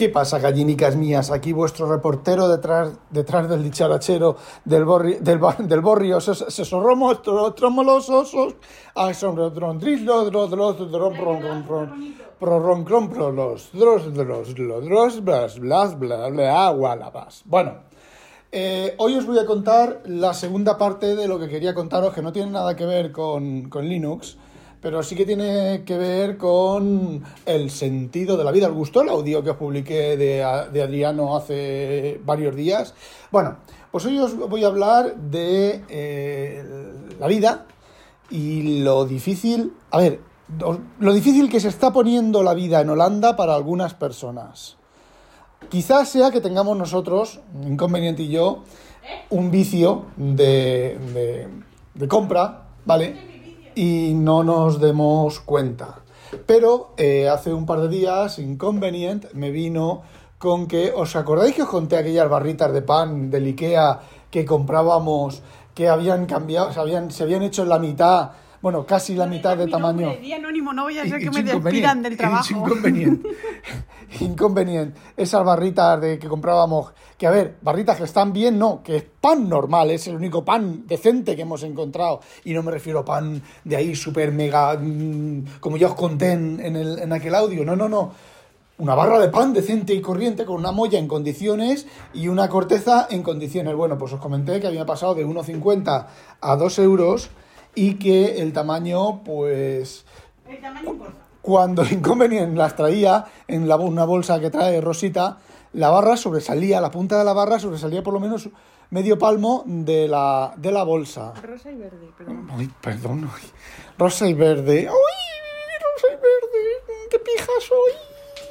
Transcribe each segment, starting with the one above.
¿Qué pasa, gallinicas mías? Aquí vuestro reportero detrás, detrás del dicharachero del, borri, del, del borrio. Se, se sorromo, tro- tromolosos, ah, son rodrondrillo, drodros, drom, ron, ron, ron, pro, ron, cron, pro, los, dros, dros, dros, blas, blas, bla, bla, agua, la vas. Bueno, eh, hoy os voy a contar la segunda parte de lo que quería contaros, que no tiene nada que ver con, con Linux, pero sí que tiene que ver con el sentido de la vida. ¿Os gustó el audio que os publiqué de, de Adriano hace varios días? Bueno, pues hoy os voy a hablar de eh, la vida y lo difícil, a ver, lo difícil que se está poniendo la vida en Holanda para algunas personas. Quizás sea que tengamos nosotros, Inconveniente y yo, un vicio de, de- de compra, ¿vale? Y no nos demos cuenta. Pero eh, hace un par de días, Inconvenient me vino con que, ¿os acordáis que os conté aquellas barritas de pan del Ikea que comprábamos, que habían cambiado, se habían, se habían hecho en la mitad, bueno, casi la mitad de tamaño? di anónimo, no voy a ser que me despidan del trabajo. inconvenient. Inconvenient. Esas barritas de que comprábamos, que a ver, barritas que están bien, no, que es pan normal, es el único pan decente que hemos encontrado. Y no me refiero a pan de ahí súper mega, mm, como ya os conté en, en el- en aquel audio, no, no, no. Una barra de pan decente y corriente con una molla en condiciones y una corteza en condiciones. Bueno, pues os comenté que había pasado de 1,50 a 2 euros y que el tamaño, pues, El tamaño importa. cuando Inconvenient las traía en la, una bolsa que trae Rosita, la barra sobresalía, la punta de la barra sobresalía por lo menos medio palmo de la, de la bolsa. Rosa y verde, perdón. Ay, perdón. ay. Rosa y verde. ¡Ay, rosa y verde! ¡Qué pija soy!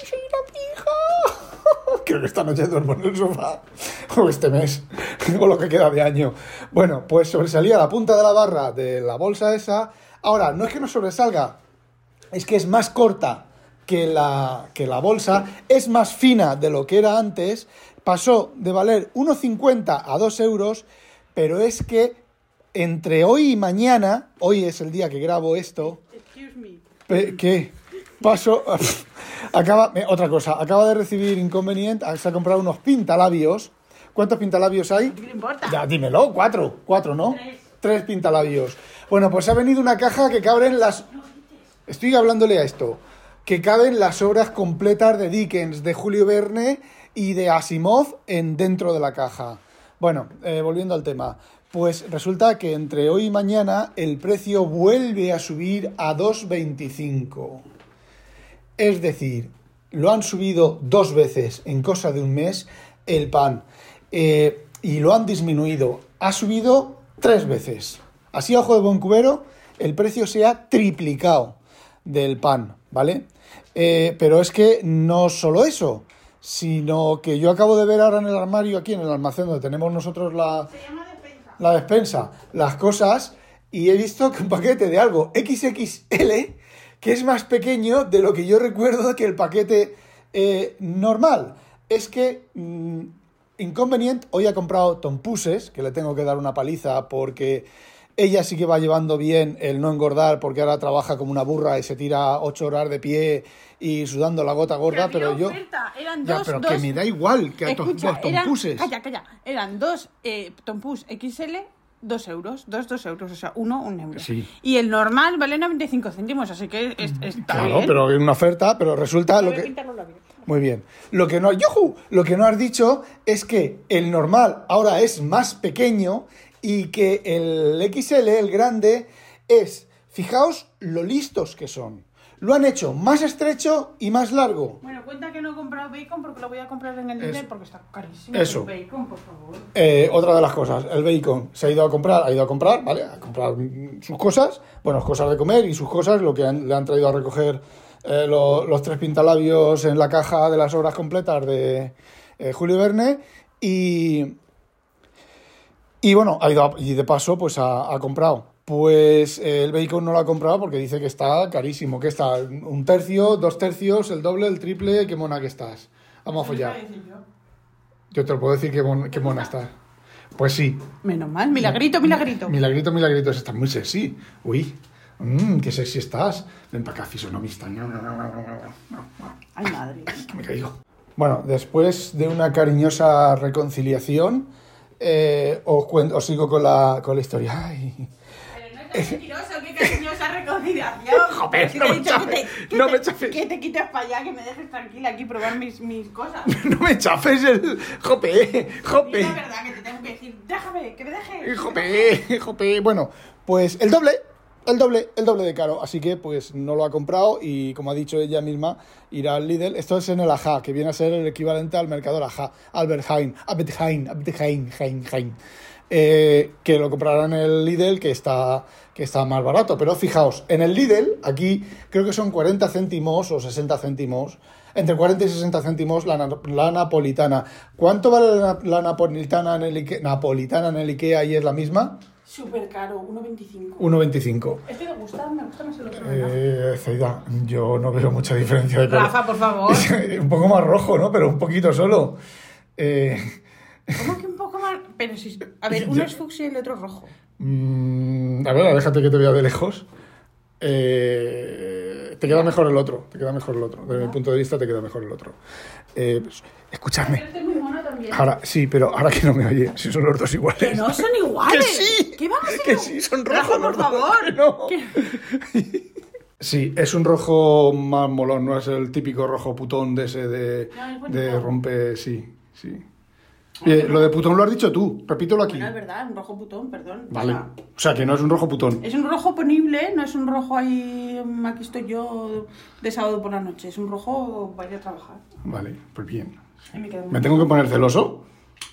¡Soy una pija! Creo que esta noche duermo en el sofá. O este mes. O lo que queda de año. Bueno, pues sobresalía la punta de la barra de la bolsa esa. Ahora, no es que no sobresalga, es que es más corta que la, que la bolsa, es más fina de lo que era antes, pasó de valer 1,50 a 2 euros, pero es que entre hoy y mañana, hoy es el día que grabo esto, Excuse me. ¿qué? Pasó, acaba, otra cosa, acaba de recibir inconveniente, se ha comprado unos pintalabios. ¿Cuántos pintalabios hay? ¿Qué le importa? Ya, dímelo, cuatro, cuatro, ¿no? Tres. Tres pintalabios. Bueno, pues ha venido una caja que caben las... Estoy hablándole a esto. Que caben las obras completas de Dickens, de Julio Verne y de Asimov en dentro de la caja. Bueno, eh, volviendo al tema. Pues resulta que entre hoy y mañana el precio vuelve a subir a 2,25. Es decir, lo han subido dos veces en cosa de un mes el pan eh, y lo han disminuido. Ha subido tres veces. Así a ojo de buen cubero, el precio se ha triplicado del pan, ¿vale? Eh, pero es que no solo eso, sino que yo acabo de ver ahora en el armario, aquí en el almacén donde tenemos nosotros la, Se llama despensa. la despensa, las cosas, y he visto que un paquete de algo XXL, que es más pequeño de lo que yo recuerdo que el paquete eh, normal. Es que mm, Inconvenient hoy ha comprado tompuses, que le tengo que dar una paliza porque ella sí que va llevando bien el no engordar porque ahora trabaja como una burra y se tira ocho horas de pie y sudando la gota gorda, Que pero yo... Eran Ya, dos, pero dos... que me da igual que a Escucha, dos eran- tompuses. Calla, calla. Eran dos eh, tompus XL, dos euros. Dos, dos euros. O sea, uno, un euro. Sí. Y el normal vale 95 céntimos, así que es- está Claro, bien. pero en una oferta, pero resulta lo que... Muy bien. Lo que no, ¡yujú! Lo que no has dicho es que el normal ahora es más pequeño y que el XL, el grande, es, fijaos lo listos que son. Lo han hecho más estrecho y más largo. Bueno, cuenta que no he comprado bacon porque lo voy a comprar en el. Lidl porque está carísimo. Eso. el bacon, por favor. Eh, otra de las cosas, el bacon. Se ha ido a comprar, ha ido a comprar, ¿vale? A comprar sus cosas, bueno, cosas de comer y sus cosas, lo que han- le han traído a recoger eh, lo- los tres pintalabios en la caja de las obras completas de eh, Julio Verne. Y, y bueno, ha ido a- y de paso, pues ha, ha comprado. Pues eh, el bacon no lo ha comprado porque dice que está carísimo, que está un tercio, dos tercios, el doble, el triple, qué mona que estás. Vamos a follar. Yo te lo puedo decir qué, mon- qué mona estás. Pues sí, Menos mal, milagrito, milagrito. Milagrito, milagrito, estás muy sexy. Uy, mmm, qué sexy estás. Ven para acá, fisonomista. Ay, madre. Que me caigo. Bueno, después de una cariñosa reconciliación, eh, os, sigo con la, con la historia. Ay. Es mentiroso, qué cariñosa reconciliación. Joder, no me que chafes, te- no te- me chafes. Que te quites para allá, que me dejes tranquila aquí probar mis, mis cosas. No me chafes el... Jope, jope. la verdad que te tengo que decir, déjame, que me dejes. Jope, jope. Bueno, pues el doble, el doble, el doble de caro. Así que pues no lo ha comprado y como ha dicho ella misma, irá al Lidl. Esto es en el Aja, que viene a ser el equivalente al mercado Aja. Albert Heijn, Albert Heijn, Albert Heijn, Heijn, Heijn. Eh, que lo comprará en el Lidl, que está, que está más barato. Pero fijaos, en el Lidl, aquí creo que son 40 céntimos o 60 céntimos. Entre 40 y 60 céntimos la, la napolitana. ¿Cuánto vale la, la napolitana, en el Ikea, napolitana en el Ikea y es la misma? Súper caro, 1,25. 1,25. Este me gusta, me gusta más el otro. Eh, Zaida, yo no veo mucha diferencia de color. Rafa, por favor. un poco más rojo, ¿no? Pero un poquito solo. Eh, ¿Cómo que un poco más? Pero si. A ver, uno es fucsia y el otro rojo. mm, a ver, déjate que te vea de lejos. Eh, te queda mejor el otro. Te queda mejor el otro. Desde mi punto de vista, te queda mejor el otro. Eh, pues, escuchadme. Es muy mono también. Ahora, sí, pero ahora que no me oye, si son los dos iguales. Que no son iguales. Que sí. ¿Qué van a ser? Que sí, son rojos por los dos, favor. no. Sí, es un rojo más molón, no es el típico rojo putón de ese de, No, es de rompe, sí, sí. Eh, lo de putón lo has dicho tú, repítelo aquí. Bueno, es verdad, un rojo putón, perdón. Vale. O sea, que no es un rojo putón. es un rojo ponible, no es un rojo ahí. mm, Aquí estoy yo de sábado por la noche. Es un rojo para ir a trabajar. Vale, pues bien. Me quedo muy- ¿Me tengo que poner celoso?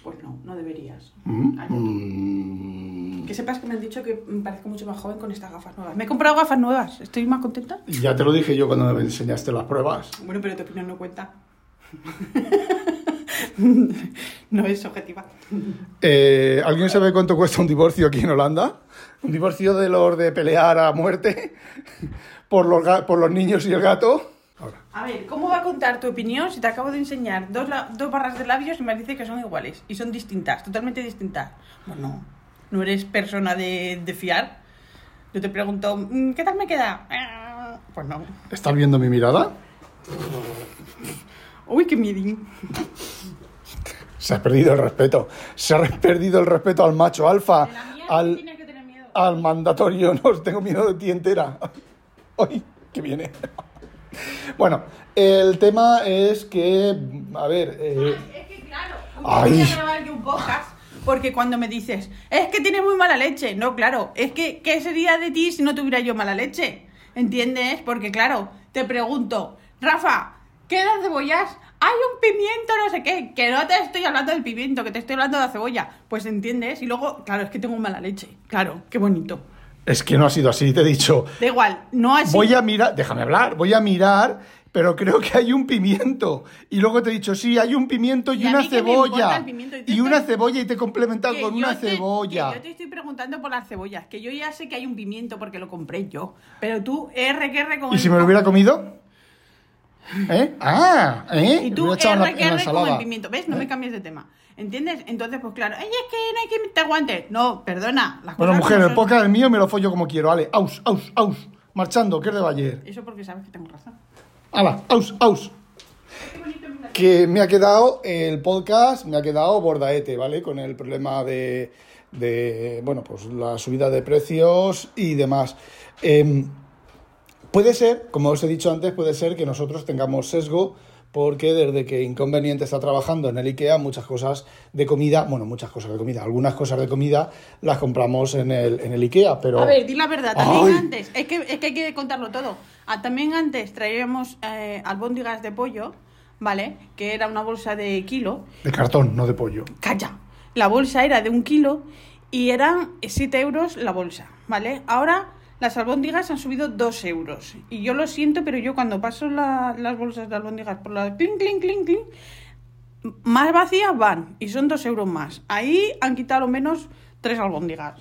Pues no, no deberías. Mm, mm, Que sepas que me han dicho que me parezco mucho más joven con estas gafas nuevas. Me he comprado gafas nuevas. Estoy más contenta. Ya te lo dije yo cuando me enseñaste las pruebas. Bueno, pero tu opinión no cuenta. no es objetiva. Eh, ¿Alguien sabe cuánto cuesta un divorcio aquí en Holanda? ¿Un divorcio de los de pelear a muerte por los, por los niños y el gato? Ahora. A ver, ¿cómo va a contar tu opinión si te acabo de enseñar dos, dos barras de labios y me dice que son iguales? Y son distintas, totalmente distintas. Bueno, no eres persona de, de fiar. Yo te pregunto, "Mm, ¿qué tal me queda? "Ah", Pues no. ¿Estás viendo mi mirada? Uy, qué miedín. Se ha perdido el respeto. Se ha perdido el respeto al macho alfa, al, Tiene que tener miedo. al mandatorio. No, tengo miedo de ti entera. Hoy, que viene. Bueno, el tema es que, a ver, eh, Es que claro, Ay. voy a grabar aquí un podcast. Porque cuando me dices, es que tienes muy mala leche. No, claro, es que, ¿qué sería de ti si no tuviera yo mala leche? ¿Entiendes? Porque claro, te pregunto, Rafa, ¿qué de cebollas? Hay un pimiento, no sé qué. Que no te estoy hablando del pimiento, que te estoy hablando de la cebolla. Pues entiendes. Y luego, claro, es que tengo mala leche. Claro, qué bonito. es que no ha sido así, te he dicho. Da igual, no así. Voy a mirar, déjame hablar, voy a mirar, pero creo que hay un pimiento. Y luego te he dicho, sí, hay un pimiento y, una cebolla. pimiento, y una estoy- cebolla y te he complementado con una te- cebolla. yo te estoy preguntando por las cebollas, que yo ya sé que hay un pimiento porque lo compré yo. Pero tú, R que R con ¿Y el- si me lo hubiera comido? ¿Eh? Ah, ¿eh? Y tú, R la R con el pimiento. ¿Ves? No me cambies de tema. ¿Entiendes? Entonces, pues claro, ay, es que no hay que te aguante. No, perdona. Las Bueno, mujer, como el podcast es mío, me lo follo como quiero. Ale, aus, aus, aus. Marchando, que es de Bayer. Eso porque sabes que tengo razón. Hala, aus, aus. Que me ha quedado el podcast, me ha quedado bordaete, ¿vale? Con el problema de, de bueno, pues la subida de precios y demás. Em, puede ser, como os he dicho antes, puede ser que nosotros tengamos sesgo porque desde que Inconveniente está trabajando en el IKEA, muchas cosas de comida, bueno, muchas cosas de comida, algunas cosas de comida las compramos en el, en el IKEA, pero... A ver, di la verdad, también Ay. antes, es que, es que hay que contarlo todo. Ah, también antes traíamos eh, albóndigas de pollo, ¿vale? Que era una bolsa de kilo. De cartón, no de pollo. Calla. La bolsa era de un kilo y eran 7 euros la bolsa, ¿vale? Ahora las albóndigas han subido 2 euros. Y yo lo siento, pero yo cuando paso la- las bolsas de albóndigas por la clink, clink, clink, clink, más vacías van y son 2 euros más. Ahí han quitado menos 3 albóndigas.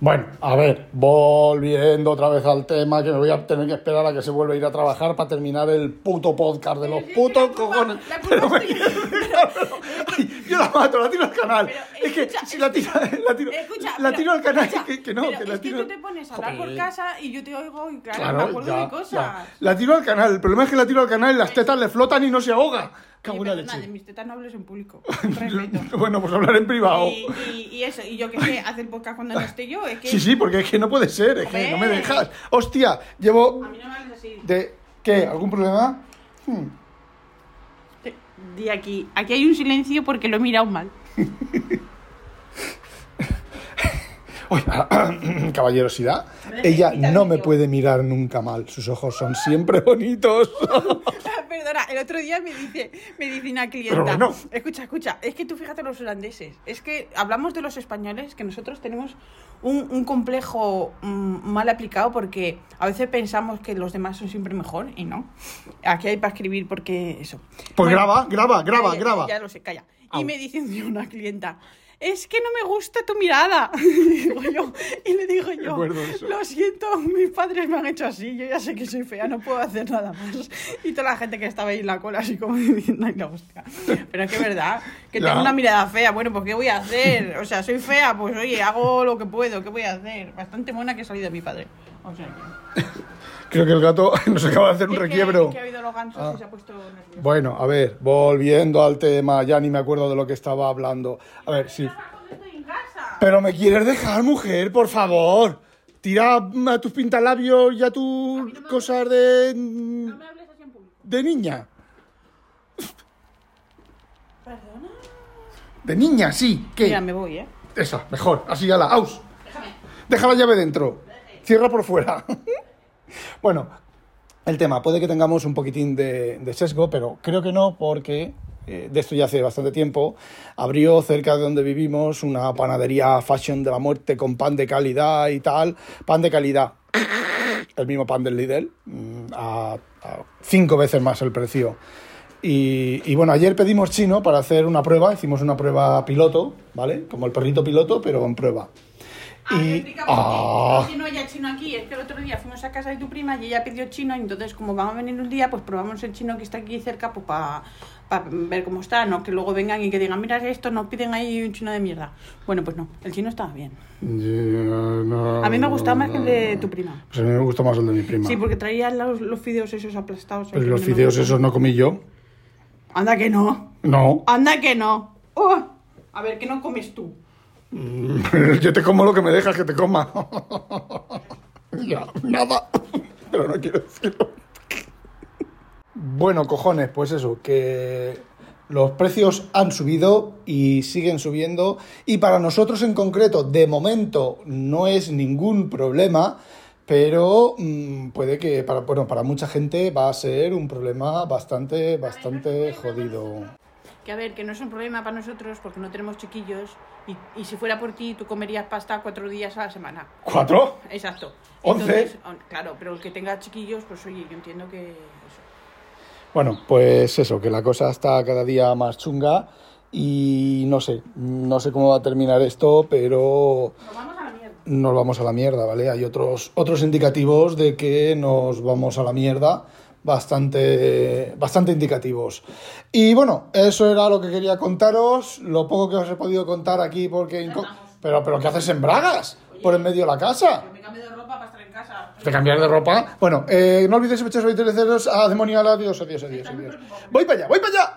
Bueno, a ver, volviendo otra vez al tema, que me voy a tener que esperar a que se vuelva a ir a trabajar para terminar el puto podcast de los putos cojones. Pero me es pero- Ay, yo la mato, la tiro al canal. Pero, es que escucha, si la tiro, la tiro, Escucha, la pero- tiro al canal, escucha, que, que no, pero que la es tiro. que tú te pones a hablar por casa y yo te oigo y claro, me Claro, acuerdo ya, de cosas. ya. La tiro al canal. El problema es que la tiro al canal y las tetas le flotan y no se ahoga. Cago en la perdona, de leche. mis tetas no hables en público. Bueno, pues hablar en privado. Y, y, y eso, y yo que sé, hacer podcast cuando no esté yo, es que Sí, sí, porque es que no puede ser, es que no me dejas. Hostia, llevo a mí no me hables así. de... ¿Qué? ¿Algún problema? Hmm. Di aquí, aquí hay un silencio porque lo he mirado mal. Uy, caballerosidad. Ella no me puede mirar nunca mal. Sus ojos son siempre bonitos. Perdona, el otro día me dice, me dice una clienta. Bueno. Escucha, escucha, es que tú fíjate los holandeses. Es que hablamos de los españoles, que nosotros tenemos un, un complejo mm, mal aplicado porque a veces pensamos que los demás son siempre mejor y no. Aquí hay para escribir porque eso. Pues Bueno, graba, graba, graba, calla, graba. Ya lo sé, calla. Au. Y me dice una clienta. Es que no me gusta tu mirada. Y, digo yo, y le digo yo, lo siento, mis padres me han hecho así, yo ya sé que soy fea, no puedo hacer nada más. Y toda la gente que estaba ahí en la cola así como diciendo, ay, la hostia. Pero es que es verdad, que Ya. tengo una mirada fea, bueno, pues ¿qué voy a hacer? O sea, soy fea, pues oye, hago lo que puedo, ¿qué voy a hacer? Bastante mona que he salido de mi padre. O sea, que... Creo que el gato nos acaba de hacer un Es que- requiebro. es que ha habido los gansos Ah. y se ha puesto nervioso. Bueno, a ver, volviendo al tema, ya ni me acuerdo de lo que estaba hablando. A ver, sí. Estoy en casa. Pero me quieres dejar, mujer, por favor. Tira a tus pintalabios y a tus cosas de. No me hables así en público. de niña. ¿Perdona? De niña, sí. ¿Qué? Mira, me voy, ¿eh? Esa, mejor. Así ya la. ¡Aus! Déjame. Deja la llave dentro. Cierra por fuera. bueno, el tema. Puede que tengamos un poquitín de, sesgo, pero creo que no, porque eh, de esto ya hace bastante tiempo. Abrió cerca de donde vivimos una panadería fashion de la muerte con pan de calidad y tal. Pan de calidad. El mismo pan del Lidl. mm, A, a cinco veces más el precio. Y, y bueno, ayer pedimos chino para hacer una prueba. Hicimos una prueba piloto, ¿vale? Como el perrito piloto, pero en prueba. Ah, Y. explica por qué. ¡Ah! Es que no haya chino aquí, es que el otro día fuimos a casa de tu prima y ella pidió chino, y entonces como vamos a venir un día, pues probamos el chino que está aquí cerca, pues para ver cómo está, no que luego vengan y que digan, mira esto, nos piden ahí un chino de mierda. Bueno, pues no, el chino estaba bien. A mí me gustaba más que el de tu prima. Pues a mí me gustó más el de mi prima. Sí, porque traía los, los fideos esos aplastados. Pero los fideos esos no comí yo. Anda que no, No. anda que no. Oh, a ver, ¿qué no comes tú? Yo te como lo que me dejas que te coma. ya, nada. Pero no quiero decirlo. Bueno, cojones, pues eso, que los precios han subido y siguen subiendo. Y para nosotros en concreto, de momento, no es ningún problema. Pero mm, puede que para, bueno, para mucha gente va a ser un problema bastante, bastante jodido. Que a ver, que no es un problema para nosotros porque no tenemos chiquillos y, y si fuera por ti tú comerías pasta cuatro días a la semana. ¿Cuatro? Exacto. ¿Once? Entonces, on- claro, pero el que tenga chiquillos, pues oye, yo entiendo que eso. Bueno, pues eso, que la cosa está cada día más chunga y no sé, no sé cómo va a terminar esto, pero Nos vamos a la mierda. nos vamos a la mierda, ¿vale? Hay otros, otros indicativos de que nos vamos a la mierda, bastante, bastante indicativos. Y bueno, eso era lo que quería contaros, lo poco que os he podido contar aquí porque... Pero, pero ¿qué haces en bragas? Por en medio de la casa. Me cambio de ropa para estar en casa. ¿Te cambiar de ropa? Bueno, eh, no olvidéis echar 20 ceros a demonial. Adiós, adiós, adiós, adiós. Voy para allá, voy para allá.